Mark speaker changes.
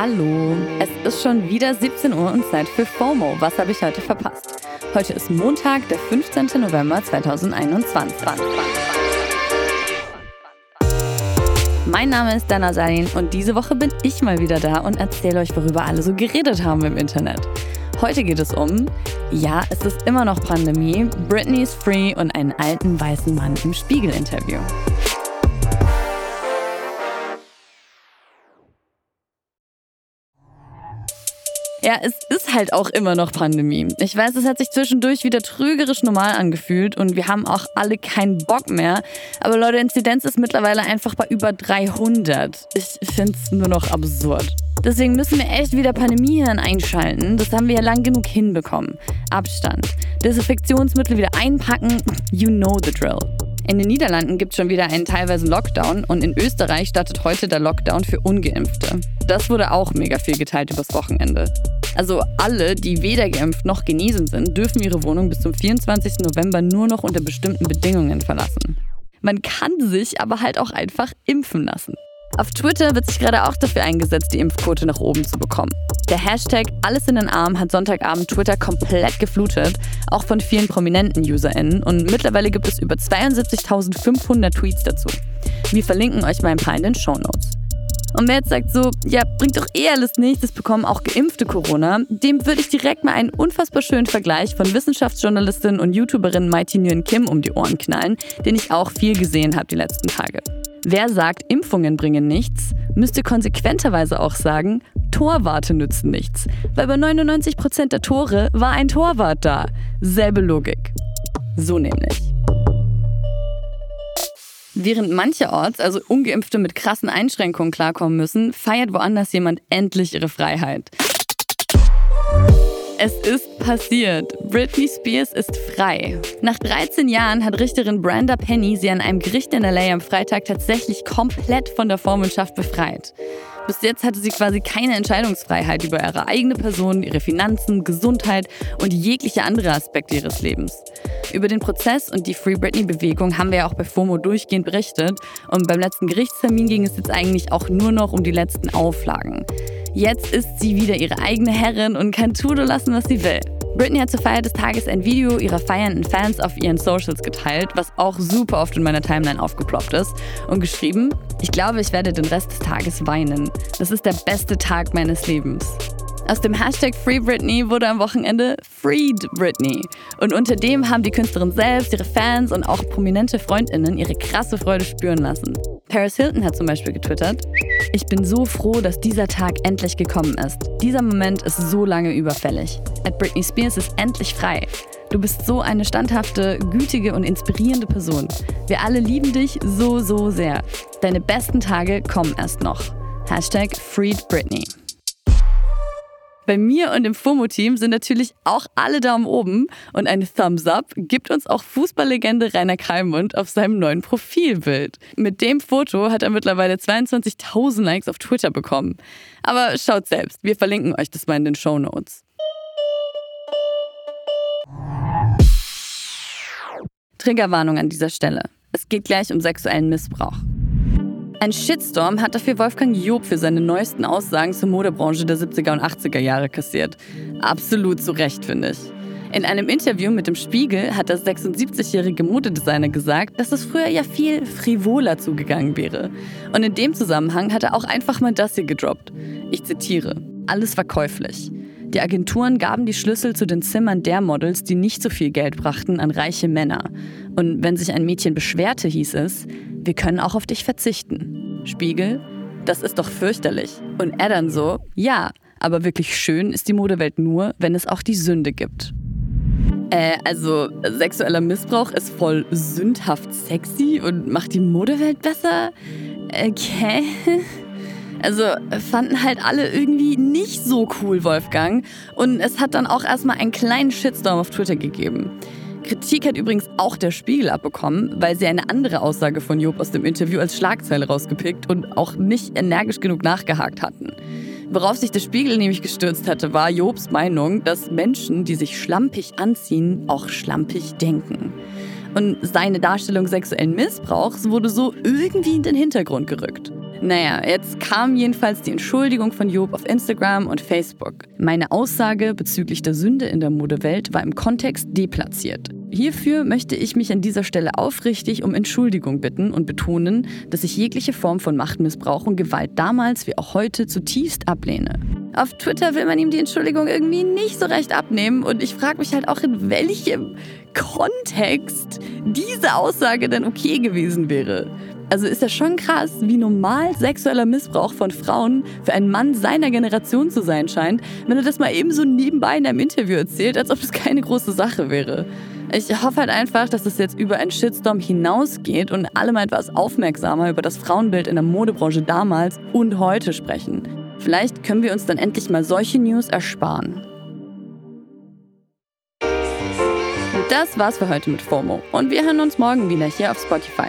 Speaker 1: Hallo, es ist schon wieder 17 Uhr und Zeit für FOMO. Was habe ich heute verpasst? Heute ist Montag, der 15. November 2021. Mein Name ist Dana Salin und diese Woche bin ich mal wieder da und erzähle euch, worüber alle so geredet haben im Internet. Heute geht es um, ja, es ist immer noch Pandemie, Britney is free und einen alten weißen Mann im Spiegel-Interview. Ja, es ist halt auch immer noch Pandemie. Ich weiß, es hat sich zwischendurch wieder trügerisch normal angefühlt und wir haben auch alle keinen Bock mehr. Aber Leute, Inzidenz ist mittlerweile einfach bei über 300. Ich finde es nur noch absurd. Deswegen müssen wir echt wieder Pandemiehirn einschalten. Das haben wir ja lang genug hinbekommen. Abstand, Desinfektionsmittel wieder einpacken, you know the drill. In den Niederlanden gibt es schon wieder einen teilweise Lockdown und in Österreich startet heute der Lockdown für Ungeimpfte. Das wurde auch mega viel geteilt übers Wochenende. Also alle, die weder geimpft noch genesen sind, dürfen ihre Wohnung bis zum 24. November nur noch unter bestimmten Bedingungen verlassen. Man kann sich aber halt auch einfach impfen lassen. Auf Twitter wird sich gerade auch dafür eingesetzt, die Impfquote nach oben zu bekommen. Der Hashtag Alles in den Arm hat Sonntagabend Twitter komplett geflutet, auch von vielen prominenten UserInnen. Und mittlerweile gibt es über 72.500 Tweets dazu. Wir verlinken euch mal ein paar in den Show Notes. Und wer jetzt sagt so, ja, bringt doch eh alles nichts, das bekommen auch geimpfte Corona, dem würde ich direkt mal einen unfassbar schönen Vergleich von Wissenschaftsjournalistin und YouTuberin Mighty Nguyen Kim um die Ohren knallen, den ich auch viel gesehen habe die letzten Tage. Wer sagt, Impfungen bringen nichts, müsste konsequenterweise auch sagen, Torwarte nützen nichts. Weil bei 99% der Tore war ein Torwart da. Selbe Logik. So nämlich. Während mancherorts, also Ungeimpfte mit krassen Einschränkungen klarkommen müssen, feiert woanders jemand endlich ihre Freiheit. Es ist passiert. Britney Spears ist frei. Nach 13 Jahren hat Richterin Brenda Penny sie an einem Gericht in LA am Freitag tatsächlich komplett von der Vormundschaft befreit. Bis jetzt hatte sie quasi keine Entscheidungsfreiheit über ihre eigene Person, ihre Finanzen, Gesundheit und jegliche andere Aspekte ihres Lebens. Über den Prozess und die Free Britney-Bewegung haben wir ja auch bei FOMO durchgehend berichtet und beim letzten Gerichtstermin ging es jetzt eigentlich auch nur noch um die letzten Auflagen. Jetzt ist sie wieder ihre eigene Herrin und kann tun und lassen, was sie will. Britney hat zur Feier des Tages ein Video ihrer feiernden Fans auf ihren Socials geteilt, was auch super oft in meiner Timeline aufgeploppt ist, und geschrieben, ich glaube, ich werde den Rest des Tages weinen. Das ist der beste Tag meines Lebens. Aus dem Hashtag Free Britney wurde am Wochenende Freed Britney. Und unter dem haben die Künstlerin selbst, ihre Fans und auch prominente FreundInnen ihre krasse Freude spüren lassen. Paris Hilton hat zum Beispiel getwittert, ich bin so froh, dass dieser Tag endlich gekommen ist. Dieser Moment ist so lange überfällig. At Britney Spears ist endlich frei. Du bist so eine standhafte, gütige und inspirierende Person. Wir alle lieben dich so, so sehr. Deine besten Tage kommen erst noch. Hashtag Freed Britney. Bei mir und dem FOMO-Team sind natürlich auch alle Daumen oben und ein Thumbs Up gibt uns auch Fußballlegende Rainer Kalmund auf seinem neuen Profilbild. Mit dem Foto hat er mittlerweile 22.000 Likes auf Twitter bekommen. Aber schaut selbst, wir verlinken euch das mal in den Show Notes. Triggerwarnung an dieser Stelle. Es geht gleich um sexuellen Missbrauch. Ein Shitstorm hat dafür Wolfgang Job für seine neuesten Aussagen zur Modebranche der 70er und 80er Jahre kassiert. Absolut zu Recht, finde ich. In einem Interview mit dem Spiegel hat der 76-jährige Modedesigner gesagt, dass es früher ja viel frivoler zugegangen wäre. Und in dem Zusammenhang hat er auch einfach mal das hier gedroppt. Ich zitiere: Alles war käuflich. Die Agenturen gaben die Schlüssel zu den Zimmern der Models, die nicht so viel Geld brachten, an reiche Männer. Und wenn sich ein Mädchen beschwerte, hieß es, wir können auch auf dich verzichten. Spiegel, das ist doch fürchterlich. Und dann so, ja, aber wirklich schön ist die Modewelt nur, wenn es auch die Sünde gibt. Äh, also sexueller Missbrauch ist voll sündhaft sexy und macht die Modewelt besser? Okay. Also fanden halt alle irgendwie nicht so cool Wolfgang und es hat dann auch erstmal einen kleinen Shitstorm auf Twitter gegeben. Kritik hat übrigens auch der Spiegel abbekommen, weil sie eine andere Aussage von Job aus dem Interview als Schlagzeile rausgepickt und auch nicht energisch genug nachgehakt hatten. Worauf sich der Spiegel nämlich gestürzt hatte, war Jobs Meinung, dass Menschen, die sich schlampig anziehen, auch schlampig denken. Und seine Darstellung sexuellen Missbrauchs wurde so irgendwie in den Hintergrund gerückt. Naja, jetzt kam jedenfalls die Entschuldigung von Job auf Instagram und Facebook. Meine Aussage bezüglich der Sünde in der Modewelt war im Kontext deplatziert. Hierfür möchte ich mich an dieser Stelle aufrichtig um Entschuldigung bitten und betonen, dass ich jegliche Form von Machtmissbrauch und Gewalt damals wie auch heute zutiefst ablehne. Auf Twitter will man ihm die Entschuldigung irgendwie nicht so recht abnehmen und ich frage mich halt auch, in welchem Kontext diese Aussage denn okay gewesen wäre. Also ist ja schon krass, wie normal sexueller Missbrauch von Frauen für einen Mann seiner Generation zu sein scheint, wenn er das mal eben so nebenbei in einem Interview erzählt, als ob es keine große Sache wäre. Ich hoffe halt einfach, dass es jetzt über einen Shitstorm hinausgeht und alle mal etwas aufmerksamer über das Frauenbild in der Modebranche damals und heute sprechen. Vielleicht können wir uns dann endlich mal solche News ersparen. Das war's für heute mit FOMO und wir hören uns morgen wieder hier auf Spotify.